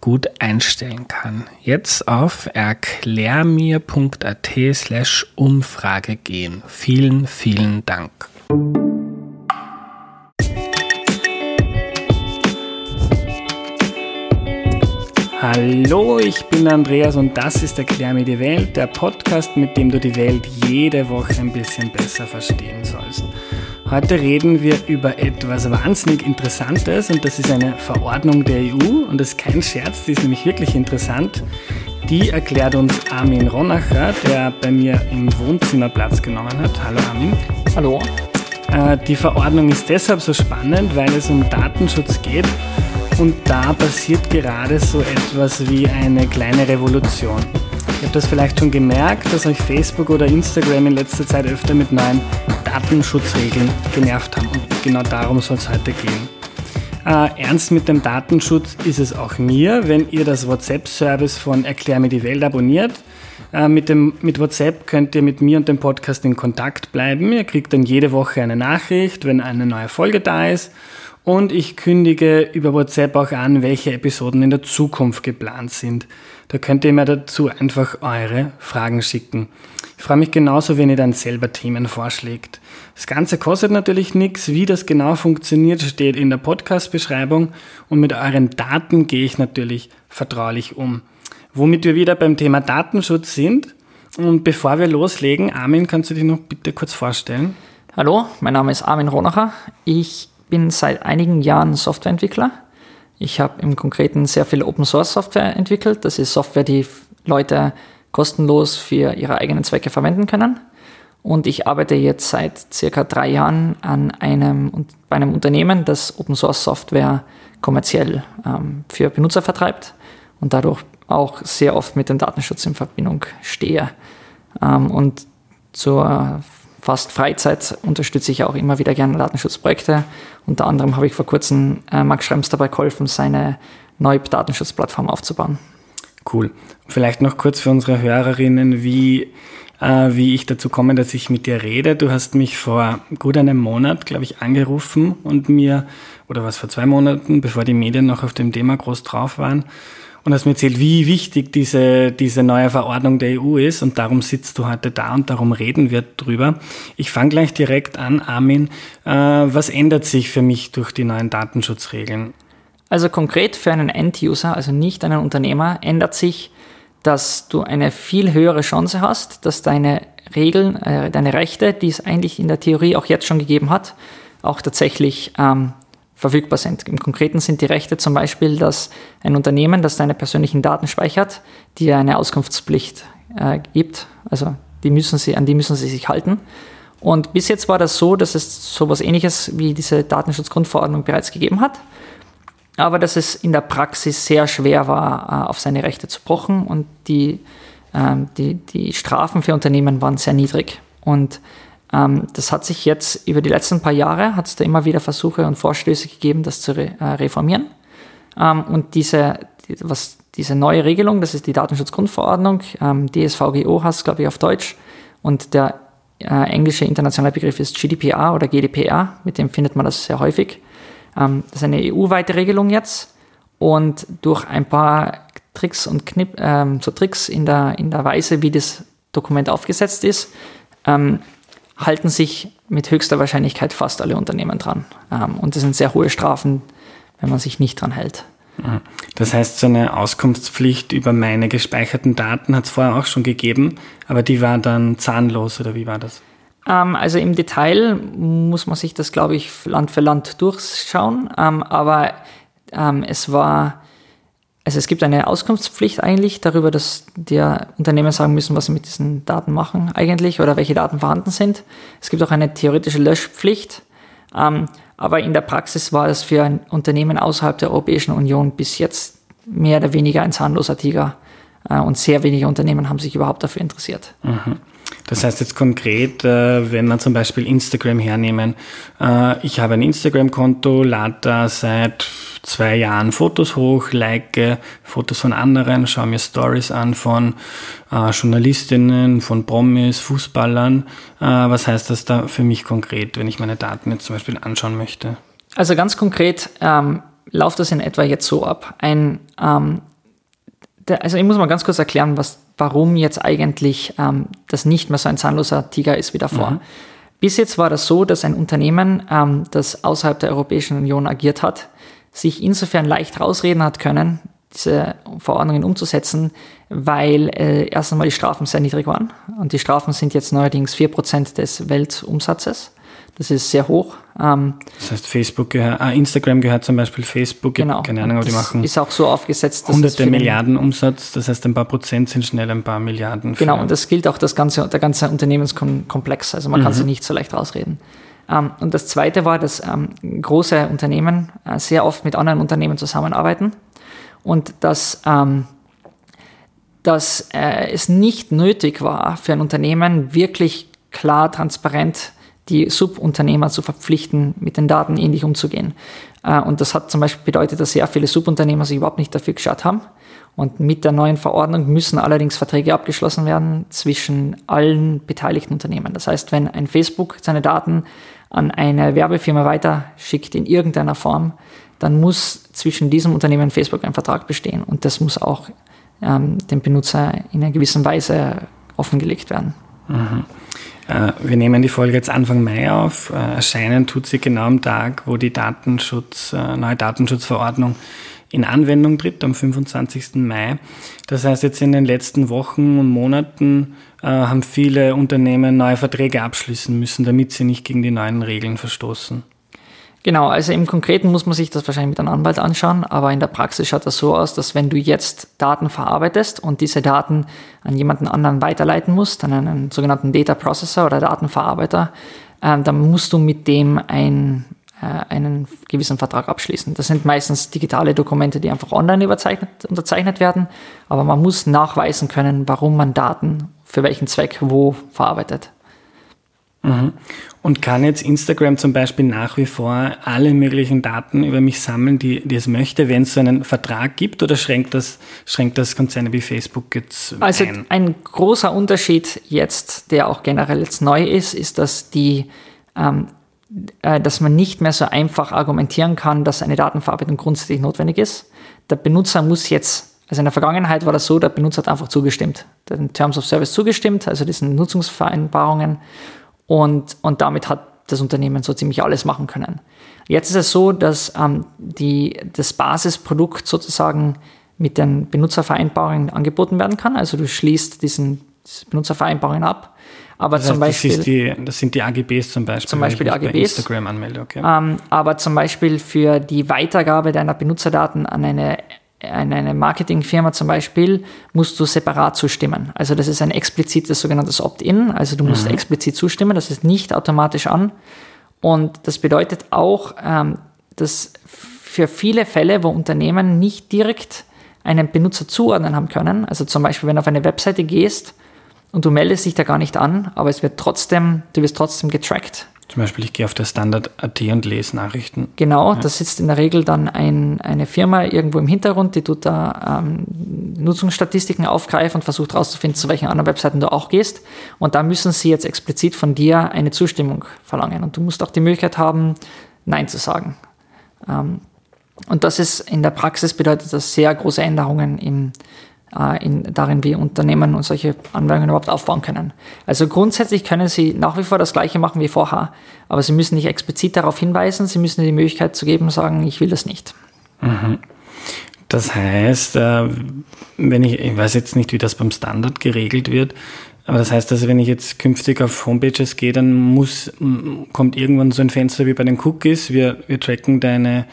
gut einstellen kann. Jetzt auf erklärmir.at slash Umfrage gehen. Vielen, vielen Dank. Hallo, ich bin Andreas und das ist Erklär mir die Welt, der Podcast, mit dem du die Welt jede Woche ein bisschen besser verstehen sollst. Heute reden wir über etwas wahnsinnig Interessantes und das ist eine Verordnung der EU und das ist kein Scherz, die ist nämlich wirklich interessant. Die erklärt uns Armin Ronacher, der bei mir im Wohnzimmer Platz genommen hat. Hallo Armin. Hallo. Äh, die Verordnung ist deshalb so spannend, weil es um Datenschutz geht und da passiert gerade so etwas wie eine kleine Revolution. Ihr habt das vielleicht schon gemerkt, dass euch Facebook oder Instagram in letzter Zeit öfter mit neuen Datenschutzregeln genervt haben. Und genau darum soll es heute gehen. Äh, ernst mit dem Datenschutz ist es auch mir, wenn ihr das WhatsApp-Service von Erklär mir die Welt abonniert. Äh, mit, dem, mit WhatsApp könnt ihr mit mir und dem Podcast in Kontakt bleiben. Ihr kriegt dann jede Woche eine Nachricht, wenn eine neue Folge da ist. Und ich kündige über WhatsApp auch an, welche Episoden in der Zukunft geplant sind. Da könnt ihr mir dazu einfach eure Fragen schicken. Ich freue mich genauso, wenn ihr dann selber Themen vorschlägt. Das Ganze kostet natürlich nichts. Wie das genau funktioniert, steht in der Podcast-Beschreibung. Und mit euren Daten gehe ich natürlich vertraulich um. Womit wir wieder beim Thema Datenschutz sind. Und bevor wir loslegen, Armin, kannst du dich noch bitte kurz vorstellen? Hallo, mein Name ist Armin Ronacher. Ich bin seit einigen Jahren Softwareentwickler ich habe im Konkreten sehr viel Open Source Software entwickelt. Das ist Software, die Leute kostenlos für ihre eigenen Zwecke verwenden können. Und ich arbeite jetzt seit circa drei Jahren an einem, bei einem Unternehmen, das Open Source Software kommerziell ähm, für Benutzer vertreibt und dadurch auch sehr oft mit dem Datenschutz in Verbindung stehe. Ähm, und zur fast Freizeit unterstütze ich auch immer wieder gerne Datenschutzprojekte. Unter anderem habe ich vor kurzem äh, Max Schrems dabei geholfen, seine neue Datenschutzplattform aufzubauen. Cool. Vielleicht noch kurz für unsere Hörerinnen, wie, äh, wie ich dazu komme, dass ich mit dir rede. Du hast mich vor gut einem Monat, glaube ich, angerufen und mir, oder was vor zwei Monaten, bevor die Medien noch auf dem Thema groß drauf waren, und hast mir erzählt, wie wichtig diese, diese neue Verordnung der EU ist und darum sitzt du heute da und darum reden wir drüber. Ich fange gleich direkt an, Armin. Äh, was ändert sich für mich durch die neuen Datenschutzregeln? Also konkret für einen End-User, also nicht einen Unternehmer, ändert sich, dass du eine viel höhere Chance hast, dass deine Regeln, äh, deine Rechte, die es eigentlich in der Theorie auch jetzt schon gegeben hat, auch tatsächlich ähm, verfügbar sind. Im Konkreten sind die Rechte zum Beispiel, dass ein Unternehmen, das deine persönlichen Daten speichert, dir eine Auskunftspflicht äh, gibt. Also die müssen sie, an die müssen sie sich halten. Und bis jetzt war das so, dass es sowas ähnliches wie diese Datenschutzgrundverordnung bereits gegeben hat. Aber dass es in der Praxis sehr schwer war, äh, auf seine Rechte zu pochen und die, äh, die, die Strafen für Unternehmen waren sehr niedrig. Und ähm, das hat sich jetzt über die letzten paar Jahre, hat es da immer wieder Versuche und Vorstöße gegeben, das zu re äh, reformieren. Ähm, und diese, die, was, diese neue Regelung, das ist die Datenschutzgrundverordnung, ähm, DSVGO heißt glaube ich auf Deutsch, und der äh, englische internationale Begriff ist GDPR oder GDPR, mit dem findet man das sehr häufig. Ähm, das ist eine EU-weite Regelung jetzt und durch ein paar Tricks und Knipp, ähm, so Tricks in der, in der Weise, wie das Dokument aufgesetzt ist, ähm, halten sich mit höchster Wahrscheinlichkeit fast alle Unternehmen dran. Ähm, und das sind sehr hohe Strafen, wenn man sich nicht dran hält. Mhm. Das heißt, so eine Auskunftspflicht über meine gespeicherten Daten hat es vorher auch schon gegeben, aber die war dann zahnlos oder wie war das? Ähm, also im Detail muss man sich das, glaube ich, Land für Land durchschauen. Ähm, aber es war, also es gibt eine Auskunftspflicht eigentlich darüber, dass die Unternehmen sagen müssen, was sie mit diesen Daten machen eigentlich oder welche Daten vorhanden sind. Es gibt auch eine theoretische Löschpflicht. Ähm, aber in der Praxis war es für ein Unternehmen außerhalb der Europäischen Union bis jetzt mehr oder weniger ein zahnloser Tiger. Äh, und sehr wenige Unternehmen haben sich überhaupt dafür interessiert. Mhm. Das heißt jetzt konkret, äh, wenn man zum Beispiel Instagram hernehmen, äh, ich habe ein Instagram-Konto, lade da seit zwei Jahren Fotos hoch, like Fotos von anderen, schaue mir Stories an von Journalistinnen, von Promis, Fußballern. Was heißt das da für mich konkret, wenn ich meine Daten jetzt zum Beispiel anschauen möchte? Also ganz konkret ähm, läuft das in etwa jetzt so ab. Ein ähm, der, also ich muss mal ganz kurz erklären, was, warum jetzt eigentlich ähm, das nicht mehr so ein zahnloser Tiger ist wie davor. Mhm. Bis jetzt war das so, dass ein Unternehmen, ähm, das außerhalb der Europäischen Union agiert hat, sich insofern leicht rausreden hat können, diese Verordnungen umzusetzen, weil äh, erst einmal die Strafen sehr niedrig waren. Und die Strafen sind jetzt neuerdings 4% des Weltumsatzes. Das ist sehr hoch. Ähm, das heißt, Facebook gehört, ah, Instagram gehört zum Beispiel Facebook, genau. keine Ahnung, aber die machen. Ist auch so aufgesetzt, dass hunderte Milliarden Umsatz, das heißt, ein paar Prozent sind schnell ein paar Milliarden. Genau, und das gilt auch das ganze, der ganze Unternehmenskomplex. Also man mhm. kann sich nicht so leicht rausreden. Ähm, und das zweite war, dass ähm, große Unternehmen äh, sehr oft mit anderen Unternehmen zusammenarbeiten und dass, ähm, dass äh, es nicht nötig war für ein Unternehmen wirklich klar, transparent die Subunternehmer zu verpflichten, mit den Daten ähnlich umzugehen. Äh, und das hat zum Beispiel bedeutet, dass sehr viele Subunternehmer sich überhaupt nicht dafür geschaut haben. Und mit der neuen Verordnung müssen allerdings Verträge abgeschlossen werden zwischen allen beteiligten Unternehmen. Das heißt, wenn ein Facebook seine Daten an eine Werbefirma weiterschickt in irgendeiner Form, dann muss zwischen diesem Unternehmen und Facebook ein Vertrag bestehen. Und das muss auch ähm, dem Benutzer in einer gewissen Weise offengelegt werden. Mhm. Äh, wir nehmen die Folge jetzt Anfang Mai auf. Äh, erscheinen tut sie genau am Tag, wo die Datenschutz, äh, neue Datenschutzverordnung in Anwendung tritt, am 25. Mai. Das heißt, jetzt in den letzten Wochen und Monaten haben viele Unternehmen neue Verträge abschließen müssen, damit sie nicht gegen die neuen Regeln verstoßen. Genau, also im Konkreten muss man sich das wahrscheinlich mit einem Anwalt anschauen, aber in der Praxis schaut das so aus, dass wenn du jetzt Daten verarbeitest und diese Daten an jemanden anderen weiterleiten musst, an einen sogenannten Data Processor oder Datenverarbeiter, äh, dann musst du mit dem ein, äh, einen gewissen Vertrag abschließen. Das sind meistens digitale Dokumente, die einfach online unterzeichnet werden, aber man muss nachweisen können, warum man Daten für welchen Zweck wo verarbeitet. Mhm. Und kann jetzt Instagram zum Beispiel nach wie vor alle möglichen Daten über mich sammeln, die, die es möchte, wenn es so einen Vertrag gibt, oder schränkt das, schränkt das Konzerne wie Facebook jetzt also ein? Also ein großer Unterschied jetzt, der auch generell jetzt neu ist, ist, dass die ähm, äh, dass man nicht mehr so einfach argumentieren kann, dass eine Datenverarbeitung grundsätzlich notwendig ist. Der Benutzer muss jetzt, also in der Vergangenheit war das so, der Benutzer hat einfach zugestimmt, den Terms of Service zugestimmt, also diesen Nutzungsvereinbarungen und, und damit hat das Unternehmen so ziemlich alles machen können. Jetzt ist es so, dass ähm, die, das Basisprodukt sozusagen mit den Benutzervereinbarungen angeboten werden kann. Also du schließt diesen Benutzervereinbarungen ab. Aber das zum heißt, Beispiel. Das, die, das, sind die AGBs zum Beispiel. Zum Beispiel die AGBs. Instagram anmelde, okay. Ähm, aber zum Beispiel für die Weitergabe deiner Benutzerdaten an eine an eine Marketingfirma zum Beispiel, musst du separat zustimmen. Also das ist ein explizites sogenanntes Opt-in, also du musst mhm. explizit zustimmen, das ist nicht automatisch an. Und das bedeutet auch, ähm, dass für viele Fälle, wo Unternehmen nicht direkt einen Benutzer zuordnen haben können, also zum Beispiel, wenn du auf eine Webseite gehst und du meldest dich da gar nicht an, aber es wird trotzdem, du wirst trotzdem getrackt zum Beispiel, ich gehe auf der Standard.at und lese Nachrichten. Genau, ja. da sitzt in der Regel dann ein, eine Firma irgendwo im Hintergrund, die tut da ähm, Nutzungsstatistiken aufgreifen und versucht herauszufinden, zu welchen anderen Webseiten du auch gehst. Und da müssen sie jetzt explizit von dir eine Zustimmung verlangen. Und du musst auch die Möglichkeit haben, Nein zu sagen. Ähm, und das ist in der Praxis bedeutet das sehr große Änderungen im, in, darin, wie Unternehmen und solche Anwendungen überhaupt aufbauen können. Also grundsätzlich können Sie nach wie vor das Gleiche machen wie vorher, aber Sie müssen nicht explizit darauf hinweisen, Sie müssen die Möglichkeit zu geben, sagen, ich will das nicht. Mhm. Das heißt, äh, wenn ich, ich weiß jetzt nicht, wie das beim Standard geregelt wird, Aber das heißt, dass wenn ich jetzt künftig auf Homepages gehe, dann muss, kommt irgendwann so ein Fenster wie bei den Cookies. Wir, wir tracken deine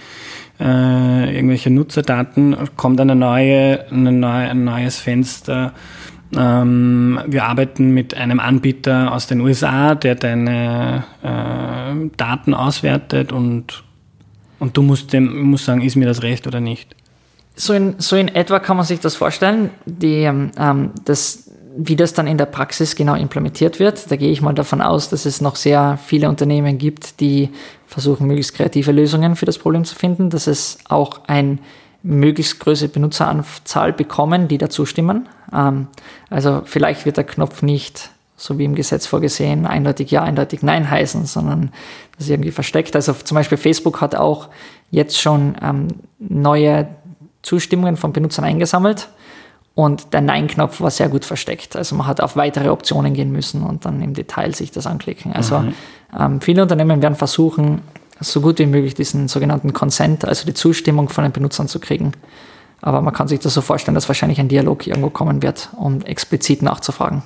äh, irgendwelche Nutzerdaten, kommt eine neue, eine neue, ein neues Fenster. Ähm, wir arbeiten mit einem Anbieter aus den USA, der deine äh, Daten auswertet und, und du musst, dem, musst sagen, ist mir das recht oder nicht. So in, so in etwa kann man sich das vorstellen. Die, ähm, das, wie das dann in der Praxis genau implementiert wird, da gehe ich mal davon aus, dass es noch sehr viele Unternehmen gibt, die versuchen, möglichst kreative Lösungen für das Problem zu finden, dass es auch ein möglichst größere Benutzeranzahl bekommen, die dazu stimmen. Ähm, also vielleicht wird der Knopf nicht, so wie im Gesetz vorgesehen, eindeutig Ja, eindeutig Nein heißen, sondern das ist irgendwie versteckt. Also zum Beispiel Facebook hat auch jetzt schon ähm, neue Zustimmungen von Benutzern eingesammelt und der Nein-Knopf war sehr gut versteckt. Also man hat auf weitere Optionen gehen müssen und dann im Detail sich das anklicken. Also mhm. ähm, viele Unternehmen werden versuchen, so gut wie möglich diesen sogenannten Consent, also die Zustimmung von den Benutzern zu kriegen. Aber man kann sich das so vorstellen, dass wahrscheinlich ein Dialog irgendwo kommen wird, um explizit nachzufragen.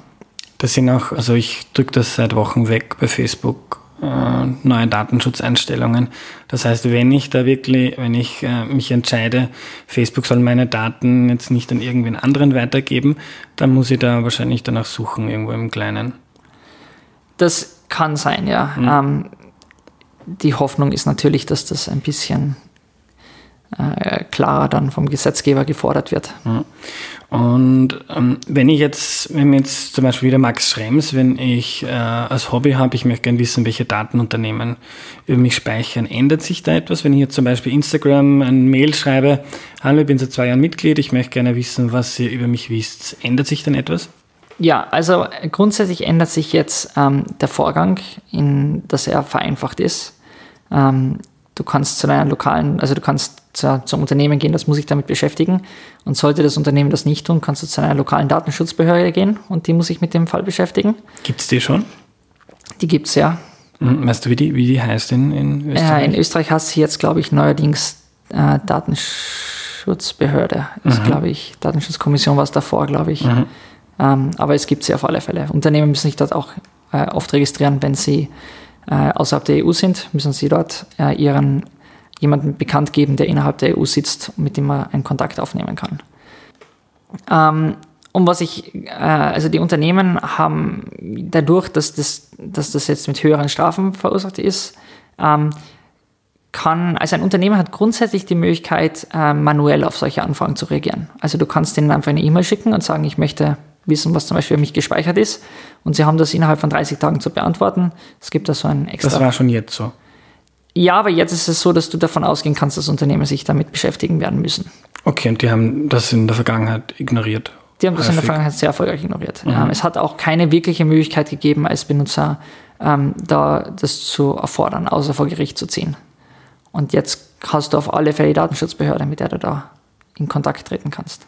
Das sind auch, also ich drücke das seit Wochen weg bei Facebook äh, neue Datenschutzeinstellungen. Das heißt, wenn ich da wirklich, wenn ich äh, mich entscheide, Facebook soll meine Daten jetzt nicht an irgendwen anderen weitergeben, dann muss ich da wahrscheinlich danach suchen, irgendwo im Kleinen. Das kann sein, ja. Mhm. Ähm, die Hoffnung ist natürlich, dass das ein bisschen klarer dann vom Gesetzgeber gefordert wird. Und ähm, wenn ich jetzt, wenn jetzt zum Beispiel wieder Max Schrems, wenn ich äh, als Hobby habe, ich möchte gerne wissen, welche Datenunternehmen über mich speichern, ändert sich da etwas? Wenn ich jetzt zum Beispiel Instagram ein Mail schreibe, hallo, ich bin seit zwei Jahren Mitglied, ich möchte gerne wissen, was ihr über mich wisst, ändert sich dann etwas? Ja, also grundsätzlich ändert sich jetzt ähm, der Vorgang, in, dass er vereinfacht ist. Ähm, du kannst zu deiner lokalen, also du kannst zu, zum Unternehmen gehen, das muss sich damit beschäftigen. Und sollte das Unternehmen das nicht tun, kannst du zu einer lokalen Datenschutzbehörde gehen und die muss sich mit dem Fall beschäftigen. Gibt es die schon? Die gibt es ja. Mhm. Weißt du, wie die, wie die heißt in, in Österreich? Äh, in Österreich heißt sie jetzt, glaube ich, neuerdings äh, Datenschutzbehörde. Mhm. Ist, glaube ich, Datenschutzkommission war es davor, glaube ich. Mhm. Ähm, aber es gibt sie auf alle Fälle. Unternehmen müssen sich dort auch äh, oft registrieren, wenn sie äh, außerhalb der EU sind, müssen sie dort äh, ihren jemanden bekannt geben, der innerhalb der EU sitzt, mit dem man einen Kontakt aufnehmen kann. Ähm, und was ich, äh, also die Unternehmen haben dadurch, dass das, dass das jetzt mit höheren Strafen verursacht ist, ähm, kann, also ein Unternehmen hat grundsätzlich die Möglichkeit, äh, manuell auf solche Anfragen zu reagieren. Also du kannst denen einfach eine E-Mail schicken und sagen, ich möchte wissen, was zum Beispiel für mich gespeichert ist. Und sie haben das innerhalb von 30 Tagen zu beantworten. Es gibt da so ein extra. Das war schon jetzt so. Ja, aber jetzt ist es so, dass du davon ausgehen kannst, dass Unternehmen sich damit beschäftigen werden müssen. Okay, und die haben das in der Vergangenheit ignoriert. Die haben das häufig. in der Vergangenheit sehr erfolgreich ignoriert. Mhm. Ähm, es hat auch keine wirkliche Möglichkeit gegeben, als Benutzer ähm, da das zu erfordern, außer vor Gericht zu ziehen. Und jetzt hast du auf alle Fälle die Datenschutzbehörde, mit der du da in Kontakt treten kannst.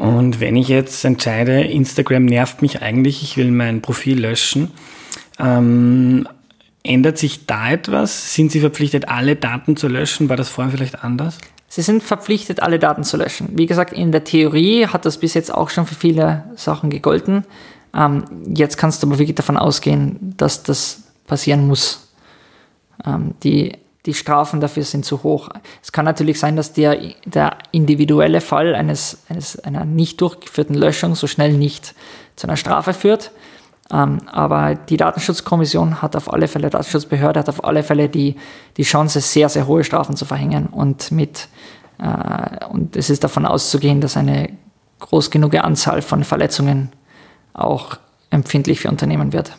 Und wenn ich jetzt entscheide, Instagram nervt mich eigentlich, ich will mein Profil löschen, ähm, Ändert sich da etwas? Sind Sie verpflichtet, alle Daten zu löschen? War das vorher vielleicht anders? Sie sind verpflichtet, alle Daten zu löschen. Wie gesagt, in der Theorie hat das bis jetzt auch schon für viele Sachen gegolten. Ähm, jetzt kannst du aber wirklich davon ausgehen, dass das passieren muss. Ähm, die, die Strafen dafür sind zu hoch. Es kann natürlich sein, dass der, der individuelle Fall eines, eines, einer nicht durchgeführten Löschung so schnell nicht zu einer Strafe führt. Ähm, aber die Datenschutzkommission hat auf alle Fälle, Datenschutzbehörde hat auf alle Fälle die, die Chance, sehr, sehr hohe Strafen zu verhängen. Und, mit, äh, und es ist davon auszugehen, dass eine groß genug Anzahl von Verletzungen auch empfindlich für Unternehmen wird.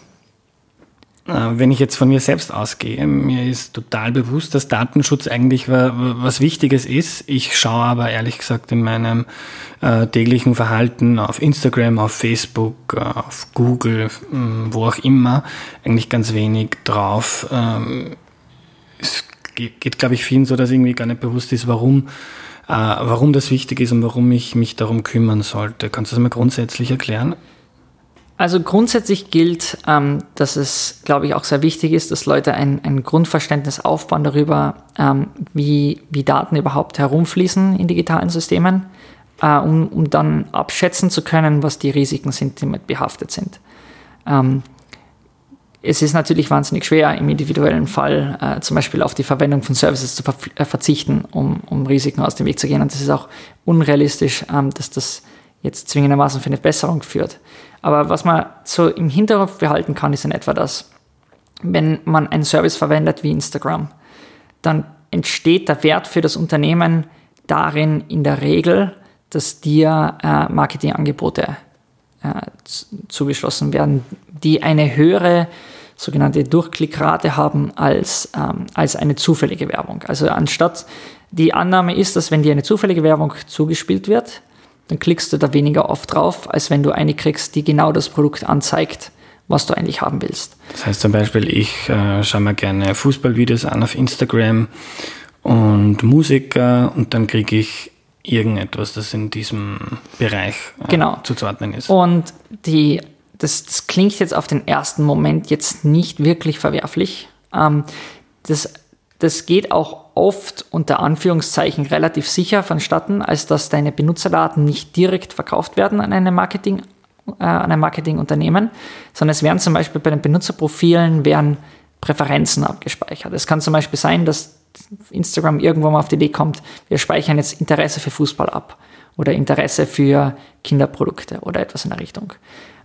Äh, wenn ich jetzt von mir selbst ausgehe, mir ist total bewusst, dass Datenschutz eigentlich was Wichtiges ist. Ich schaue aber ehrlich gesagt in meinem äh, täglichen Verhalten auf Instagram, auf Facebook, äh, auf Google, wo auch immer, eigentlich ganz wenig drauf. Ähm, es geht, glaube ich, vielen so, dass irgendwie gar nicht bewusst ist, warum, warum das wichtig ist und warum ich mich darum kümmern sollte. Kannst du das mal grundsätzlich erklären? Also grundsätzlich gilt, ähm, dass es, glaube ich, auch sehr wichtig ist, dass Leute ein, ein Grundverständnis aufbauen darüber, ähm, wie, wie Daten überhaupt herumfließen in digitalen Systemen. äh, um, um dann abschätzen zu können, was die Risiken sind, die damit behaftet sind. Ähm, es ist natürlich wahnsinnig schwer, im individuellen Fall äh, zum Beispiel auf die Verwendung von Services zu ver äh, verzichten, um, um Risiken aus dem Weg zu gehen. Und das ist auch unrealistisch, ähm, dass das jetzt zwingendermaßen für eine Besserung führt. Aber was man so im Hinterkopf behalten kann, ist in etwa das, wenn man einen Service verwendet wie Instagram, dann entsteht der Wert für das Unternehmen darin in der Regel, dass dir äh, Marketingangebote äh, zugeschlossen werden, die eine höhere sogenannte Durchklickrate haben als, ähm, als eine zufällige Werbung. Also anstatt die Annahme ist, dass wenn dir eine zufällige Werbung zugespielt wird, dann klickst du da weniger oft drauf, als wenn du eine kriegst, die genau das Produkt anzeigt, was du eigentlich haben willst. Das heißt zum Beispiel, ich äh, schaue mir gerne Fußballvideos an auf Instagram und Musiker und dann kriege ich irgendetwas, das in diesem Bereich äh, genau. zuzuordnen ist. Und die, das, das, klingt jetzt auf den ersten Moment jetzt nicht wirklich verwerflich. Ähm, das, das geht auch oft unter Anführungszeichen relativ sicher vonstatten, als dass deine Benutzerdaten nicht direkt verkauft werden an eine Marketing, äh, an ein Marketingunternehmen, sondern es werden zum Beispiel bei den Benutzerprofilen werden Präferenzen abgespeichert. Es kann zum Beispiel sein, dass Instagram irgendwann mal auf die Idee kommt, wir speichern jetzt Interesse für Fußball ab oder Interesse für Kinderprodukte oder etwas in der Richtung.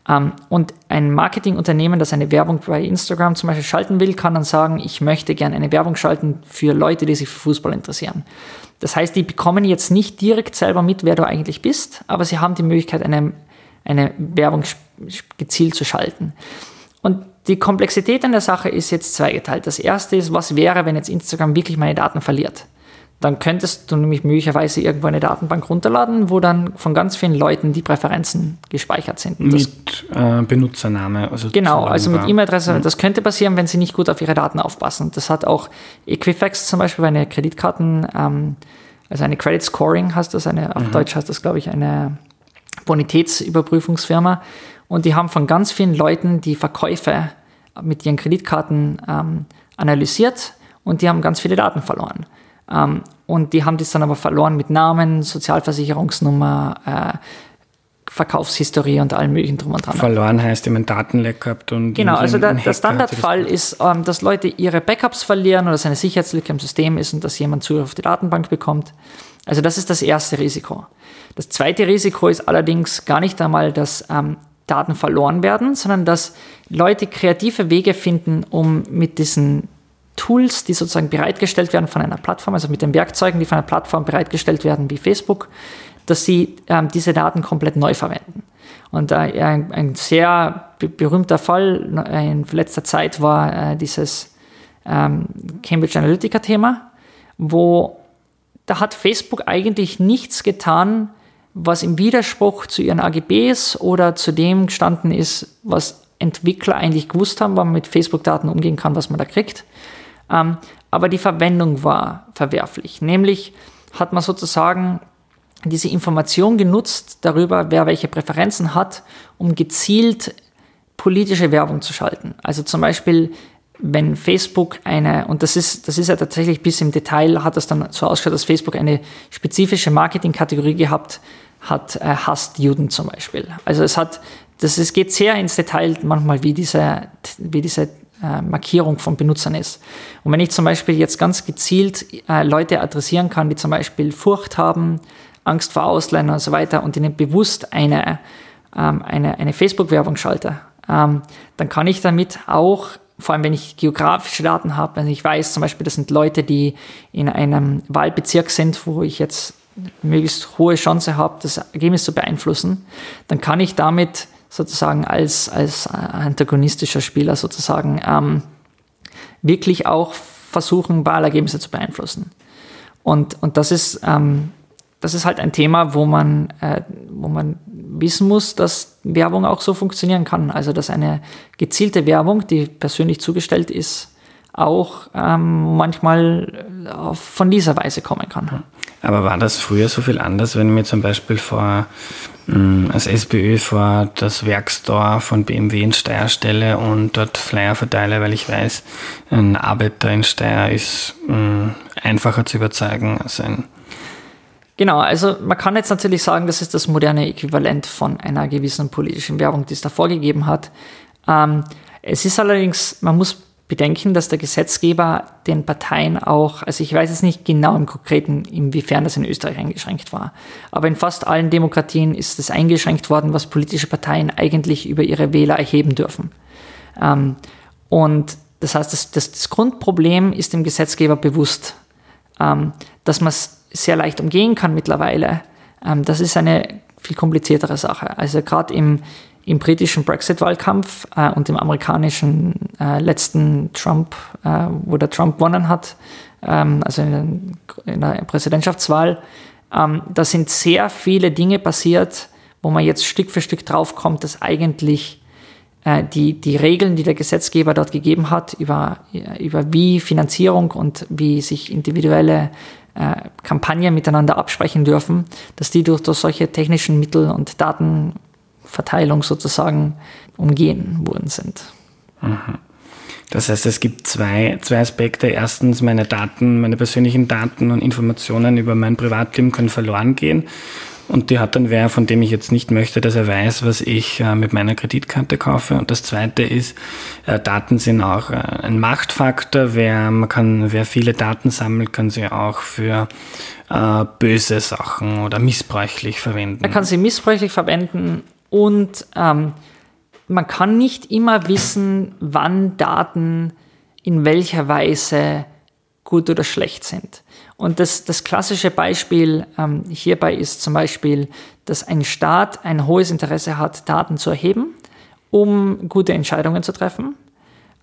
Ähm, und ein Marketingunternehmen, das eine Werbung bei Instagram zum Beispiel schalten will, kann dann sagen, ich möchte gerne eine Werbung schalten für Leute, die sich für Fußball interessieren. Das heißt, die bekommen jetzt nicht direkt selber mit, wer du eigentlich bist, aber sie haben die Möglichkeit, eine, eine Werbung gezielt zu schalten. Und die Komplexität an der Sache ist jetzt zweigeteilt. Das erste ist, was wäre, wenn jetzt Instagram wirklich meine Daten verliert? Dann könntest du nämlich möglicherweise irgendwo eine Datenbank runterladen, wo dann von ganz vielen Leuten die Präferenzen gespeichert sind. mit äh, Benutzername. Also genau, also mit E-Mail-Adresse. Mhm. Das könnte passieren, wenn sie nicht gut auf ihre Daten aufpassen. Das hat auch Equifax zum Beispiel bei einer Kreditkarten, ähm, also eine Credit Scoring heißt das, eine, auf mhm. Deutsch heißt das, glaube ich, eine Bonitätsüberprüfungsfirma. Und die haben von ganz vielen Leuten die Verkäufe mit ihren Kreditkarten ähm, analysiert und die haben ganz viele Daten verloren. Ähm, und die haben das dann aber verloren mit Namen, Sozialversicherungsnummer, äh, Verkaufshistorie und allem möglichen drum und dran. Verloren heißt, ein Datenleck gehabt und. Genau, also der, der Standardfall ist, ähm, dass Leute ihre Backups verlieren oder dass eine Sicherheitslücke im System ist und dass jemand Zugriff auf die Datenbank bekommt. Also das ist das erste Risiko. Das zweite Risiko ist allerdings gar nicht einmal, dass ähm, Daten verloren werden, sondern dass Leute kreative Wege finden, um mit diesen Tools, die sozusagen bereitgestellt werden von einer Plattform, also mit den Werkzeugen, die von einer Plattform bereitgestellt werden wie Facebook, dass sie ähm, diese Daten komplett neu verwenden. Und äh, ein, ein, sehr berühmter Fall in letzter Zeit war äh, dieses ähm, Cambridge Analytica-Thema, wo da hat Facebook eigentlich nichts getan, was im Widerspruch zu ihren AGBs oder zu dem gestanden ist, was Entwickler eigentlich gewusst haben, wann man mit Facebook-Daten umgehen kann, was man da kriegt. Ähm, aber die Verwendung war verwerflich. Nämlich hat man sozusagen diese Information genutzt darüber, wer welche Präferenzen hat, um gezielt politische Werbung zu schalten. Also zum Beispiel, wenn Facebook eine, und das ist, das ist ja tatsächlich bis im Detail, hat das dann so ausgeschaut, dass Facebook eine spezifische Marketingkategorie gehabt hat, äh, hasst Juden zum Beispiel. Also es hat, das, es geht sehr ins Detail manchmal, wie diese, wie diese äh, Markierung von Benutzern ist. Und wenn ich zum Beispiel jetzt ganz gezielt äh, Leute adressieren kann, die zum Beispiel Furcht haben, Angst vor Ausländern und so weiter und ihnen bewusst eine, ähm, eine, eine Facebook-Werbung schalte, ähm, dann kann ich damit auch vor allem wenn ich geografische Daten habe, wenn ich weiß zum Beispiel, das sind Leute, die in einem Wahlbezirk sind, wo ich jetzt möglichst hohe Chance habe, das Ergebnis zu beeinflussen, dann kann ich damit sozusagen als, als antagonistischer Spieler sozusagen ähm, wirklich auch versuchen, Wahlergebnisse zu beeinflussen. Und, und das, ist, ähm, das ist halt ein Thema, wo man, äh, wo man wissen muss, dass Werbung auch so funktionieren kann. Also dass eine gezielte Werbung, die persönlich zugestellt ist, auch ähm, manchmal äh, von dieser Weise kommen kann. Aber war das früher so viel anders, wenn mir zum Beispiel vor mh, als SPÖ vor das Werkstor von BMW in Steyr stelle und dort Flyer verteile, weil ich weiß, ein Arbeiter in Steyr ist mh, einfacher zu überzeugen als ein Genau, also man kann jetzt natürlich sagen, das ist das moderne Äquivalent von einer gewissen politischen Werbung, die es da vorgegeben hat. Ähm, es ist allerdings, man muss bedenken, dass der Gesetzgeber den Parteien auch, also ich weiß es nicht genau im Konkreten, inwiefern das in Österreich eingeschränkt war, aber in fast allen Demokratien ist es eingeschränkt worden, was politische Parteien eigentlich über ihre Wähler erheben dürfen. Ähm, und das heißt, das, das, das, Grundproblem ist dem Gesetzgeber bewusst, ähm, dass man es sehr leicht umgehen kann mittlerweile. Ähm, das ist eine viel kompliziertere Sache. Also gerade im, im britischen Brexit-Wahlkampf äh, und im amerikanischen äh, letzten Trump, äh, wo der Trump gewonnen hat, ähm, also in, in, der Präsidentschaftswahl, ähm, da sind sehr viele Dinge passiert, wo man jetzt Stück für Stück draufkommt, dass eigentlich äh, die, die Regeln, die der Gesetzgeber dort gegeben hat, über, über wie Finanzierung und wie sich individuelle äh, Kampagnen miteinander absprechen dürfen, dass die durch, durch solche technischen Mittel und Daten Verteilung sozusagen umgehen worden sind. Das heißt, es gibt zwei, zwei Aspekte. Erstens, meine Daten, meine persönlichen Daten und Informationen über mein Privatleben können verloren gehen. Und die hat dann wer, von dem ich jetzt nicht möchte, dass er weiß, was ich äh, mit meiner Kreditkarte kaufe. Und das zweite ist, äh, Daten sind auch äh, ein Machtfaktor. Wer, man kann, wer viele Daten sammelt, kann sie auch für äh, böse Sachen oder missbräuchlich verwenden. Er kann sie missbräuchlich verwenden und ähm, man kann nicht immer wissen, wann Daten in welcher Weise gut oder schlecht sind. Und das, das klassische Beispiel ähm, hierbei ist zum Beispiel, dass ein Staat ein hohes Interesse hat, Daten zu erheben, um gute Entscheidungen zu treffen.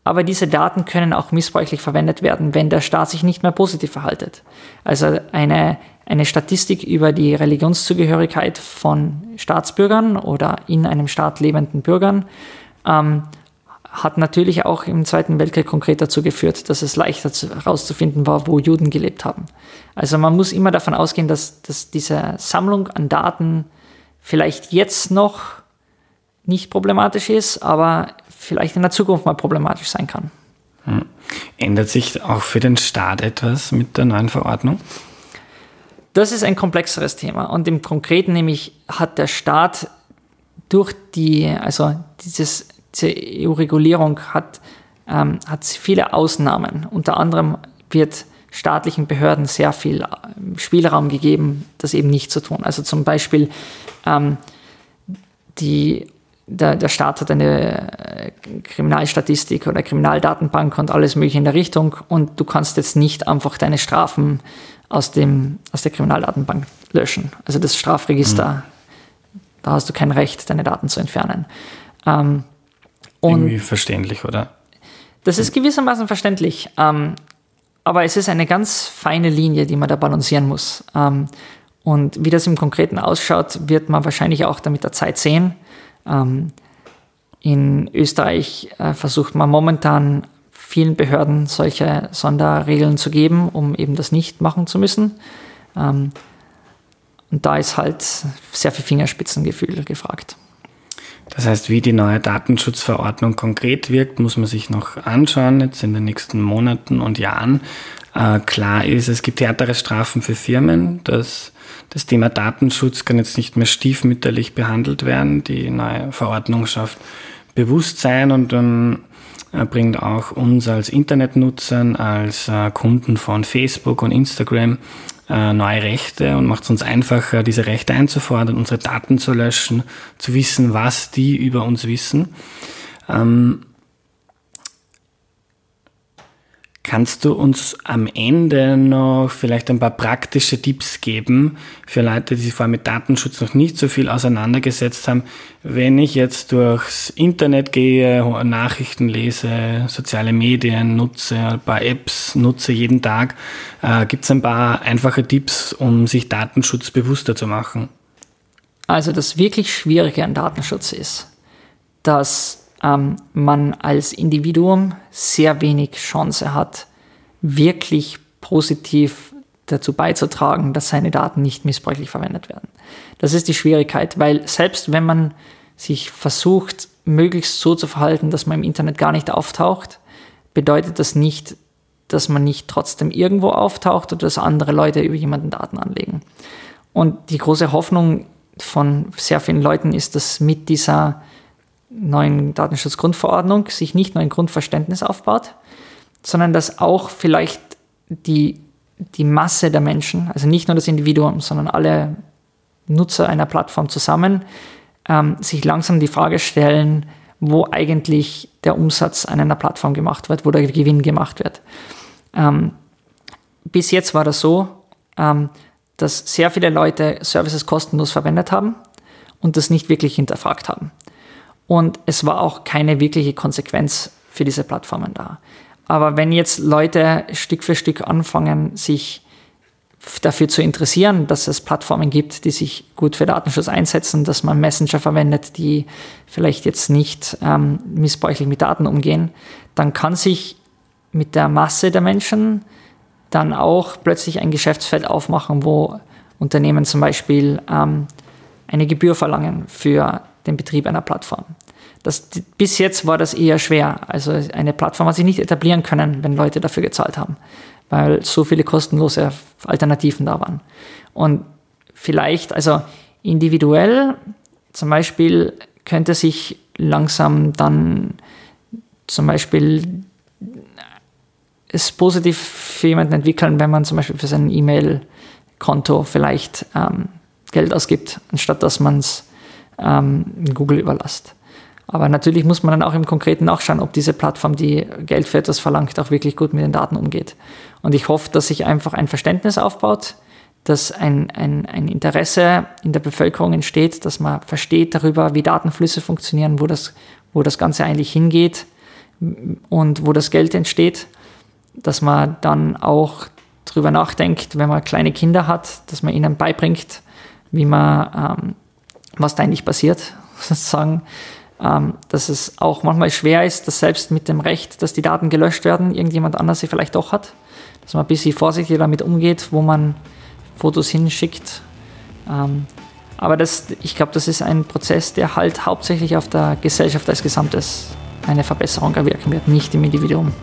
Aber diese Daten können auch missbräuchlich verwendet werden, wenn der Staat sich nicht mehr positiv verhaltet. Also eine, eine Statistik über die Religionszugehörigkeit von Staatsbürgern oder in einem Staat lebenden Bürgern ähm, hat natürlich auch im Zweiten Weltkrieg konkret dazu geführt, dass es leichter herauszufinden war, wo Juden gelebt haben. Also man muss immer davon ausgehen, dass, dass diese Sammlung an Daten vielleicht jetzt noch nicht problematisch ist, aber vielleicht in der Zukunft mal problematisch sein kann. Hm. Ändert sich auch für den Staat etwas mit der neuen Verordnung? Das ist ein komplexeres Thema. Und im Konkreten nämlich hat der Staat durch die, also dieses, diese EU-Regulierung hat, ähm, hat viele Ausnahmen. Unter anderem wird staatlichen Behörden sehr viel ähm, Spielraum gegeben, das eben nicht zu tun. Also zum Beispiel ähm, die der, der Staat hat eine äh, Kriminalstatistik oder Kriminaldatenbank und alles mögliche in der Richtung und du kannst jetzt nicht einfach deine Strafen aus, dem, aus der Kriminaldatenbank löschen. Also das Strafregister, mhm. da hast du kein Recht, deine Daten zu entfernen. Ähm, Irgendwie verständlich, oder? Das ist gewissermaßen verständlich, ähm, aber es ist eine ganz feine Linie, die man da balancieren muss. Ähm, und wie das im Konkreten ausschaut, wird man wahrscheinlich auch damit der Zeit sehen. Ähm, in Österreich äh, versucht man momentan vielen Behörden solche Sonderregeln zu geben, um eben das nicht machen zu müssen. Ähm, und da ist halt sehr viel Fingerspitzengefühl gefragt. Das heißt, wie die neue Datenschutzverordnung konkret wirkt, muss man sich noch anschauen, jetzt in den nächsten Monaten und Jahren. Äh, klar ist, es gibt härtere Strafen für Firmen. Das, das Thema Datenschutz kann jetzt nicht mehr stiefmütterlich behandelt werden. Die neue Verordnung schafft Bewusstsein und ähm, bringt auch uns als Internetnutzern, als äh, Kunden von Facebook und Instagram äh, neue Rechte und macht es uns einfacher, diese Rechte einzufordern, unsere Daten zu löschen, zu wissen, was die über uns wissen. Ähm, Kannst du uns am Ende noch vielleicht ein paar praktische Tipps geben für Leute, die sich vorher mit Datenschutz noch nicht so viel auseinandergesetzt haben? Wenn ich jetzt durchs Internet gehe, Nachrichten lese, soziale Medien nutze, ein paar Apps nutze jeden Tag, äh, gibt es ein paar einfache Tipps, um sich Datenschutz bewusster zu machen? Also das wirklich Schwierige an Datenschutz ist, dass ähm, man als Individuum sehr wenig Chance hat, wirklich positiv dazu beizutragen, dass seine Daten nicht missbräuchlich verwendet werden. Das ist die Schwierigkeit, weil selbst wenn man sich versucht, möglichst so zu verhalten, dass man im Internet gar nicht auftaucht, bedeutet das nicht, dass man nicht trotzdem irgendwo auftaucht oder dass andere Leute über jemanden Daten anlegen. Und die große Hoffnung von sehr vielen Leuten ist, dass mit dieser neuen Datenschutzgrundverordnung sich nicht nur ein Grundverständnis aufbaut, sondern dass auch vielleicht die, die Masse der Menschen, also nicht nur das Individuum, sondern alle Nutzer einer Plattform zusammen, ähm, sich langsam die Frage stellen, wo eigentlich der Umsatz an einer Plattform gemacht wird, wo der Gewinn gemacht wird. Ähm, bis jetzt war das so, ähm, dass sehr viele Leute Services kostenlos verwendet haben und das nicht wirklich hinterfragt haben. Und es war auch keine wirkliche Konsequenz für diese Plattformen da. Aber wenn jetzt Leute Stück für Stück anfangen, sich dafür zu interessieren, dass es Plattformen gibt, die sich gut für Datenschutz einsetzen, dass man Messenger verwendet, die vielleicht jetzt nicht ähm, missbräuchlich mit Daten umgehen, dann kann sich mit der Masse der Menschen dann auch plötzlich ein Geschäftsfeld aufmachen, wo Unternehmen zum Beispiel ähm, eine Gebühr verlangen für den Betrieb einer Plattform. Das, bis jetzt war das eher schwer. Also eine Plattform hat sich nicht etablieren können, wenn Leute dafür gezahlt haben, weil so viele kostenlose Alternativen da waren. Und vielleicht, also individuell zum Beispiel könnte sich langsam dann zum Beispiel es positiv für jemanden entwickeln, wenn man zum Beispiel für sein E-Mail-Konto vielleicht ähm, Geld ausgibt, anstatt dass man es ähm, Google überlasst. Aber natürlich muss man dann auch im Konkreten nachschauen, ob diese Plattform, die Geld für etwas verlangt, auch wirklich gut mit den Daten umgeht. Und ich hoffe, dass sich einfach ein Verständnis aufbaut, dass ein, ein, ein Interesse in der Bevölkerung entsteht, dass man versteht darüber, wie Datenflüsse funktionieren, wo das, wo das Ganze eigentlich hingeht und wo das Geld entsteht, dass man dann auch darüber nachdenkt, wenn man kleine Kinder hat, dass man ihnen beibringt, wie man, ähm, was da eigentlich passiert, sozusagen, ähm, dass es auch manchmal schwer ist, dass selbst mit dem Recht, dass die Daten gelöscht werden, irgendjemand anders sie vielleicht doch hat, dass man ein bisschen vorsichtig damit umgeht, wo man Fotos hinschickt. Ähm, aber das, ich glaube, das ist ein Prozess, der halt hauptsächlich auf der Gesellschaft als Gesamtes eine Verbesserung erwirken wird, nicht im Individuum.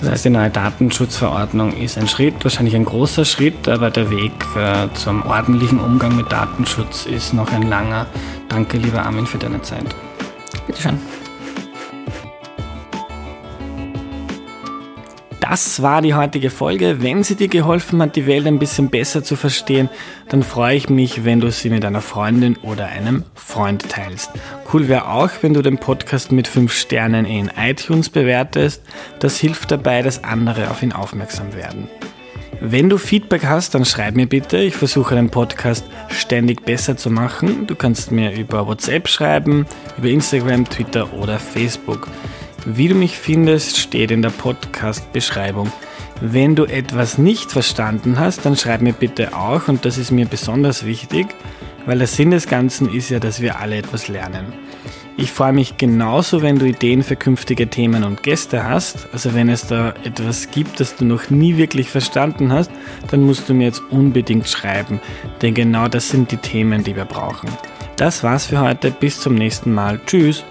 Das heißt, die neue Datenschutzverordnung ist ein Schritt, wahrscheinlich ein großer Schritt, aber der Weg äh, zum ordentlichen Umgang mit Datenschutz ist noch ein langer. Danke, lieber Armin, für deine Zeit. Bitteschön. Das war die heutige Folge. Wenn sie dir geholfen hat, die Welt ein bisschen besser zu verstehen, dann freue ich mich, wenn du sie mit einer Freundin oder einem Freund teilst. Cool wäre auch, wenn du den Podcast mit 5 Sternen in iTunes bewertest. Das hilft dabei, dass andere auf ihn aufmerksam werden. Wenn du Feedback hast, dann schreib mir bitte. Ich versuche den Podcast ständig besser zu machen. Du kannst mir über WhatsApp schreiben, über Instagram, Twitter oder Facebook. Wie du mich findest, steht in der Podcast-Beschreibung. Wenn du etwas nicht verstanden hast, dann schreib mir bitte auch und das ist mir besonders wichtig, weil der Sinn des Ganzen ist ja, dass wir alle etwas lernen. Ich freue mich genauso, wenn du Ideen für künftige Themen und Gäste hast. Also wenn es da etwas gibt, das du noch nie wirklich verstanden hast, dann musst du mir jetzt unbedingt schreiben, denn genau das sind die Themen, die wir brauchen. Das war's für heute, bis zum nächsten Mal. Tschüss!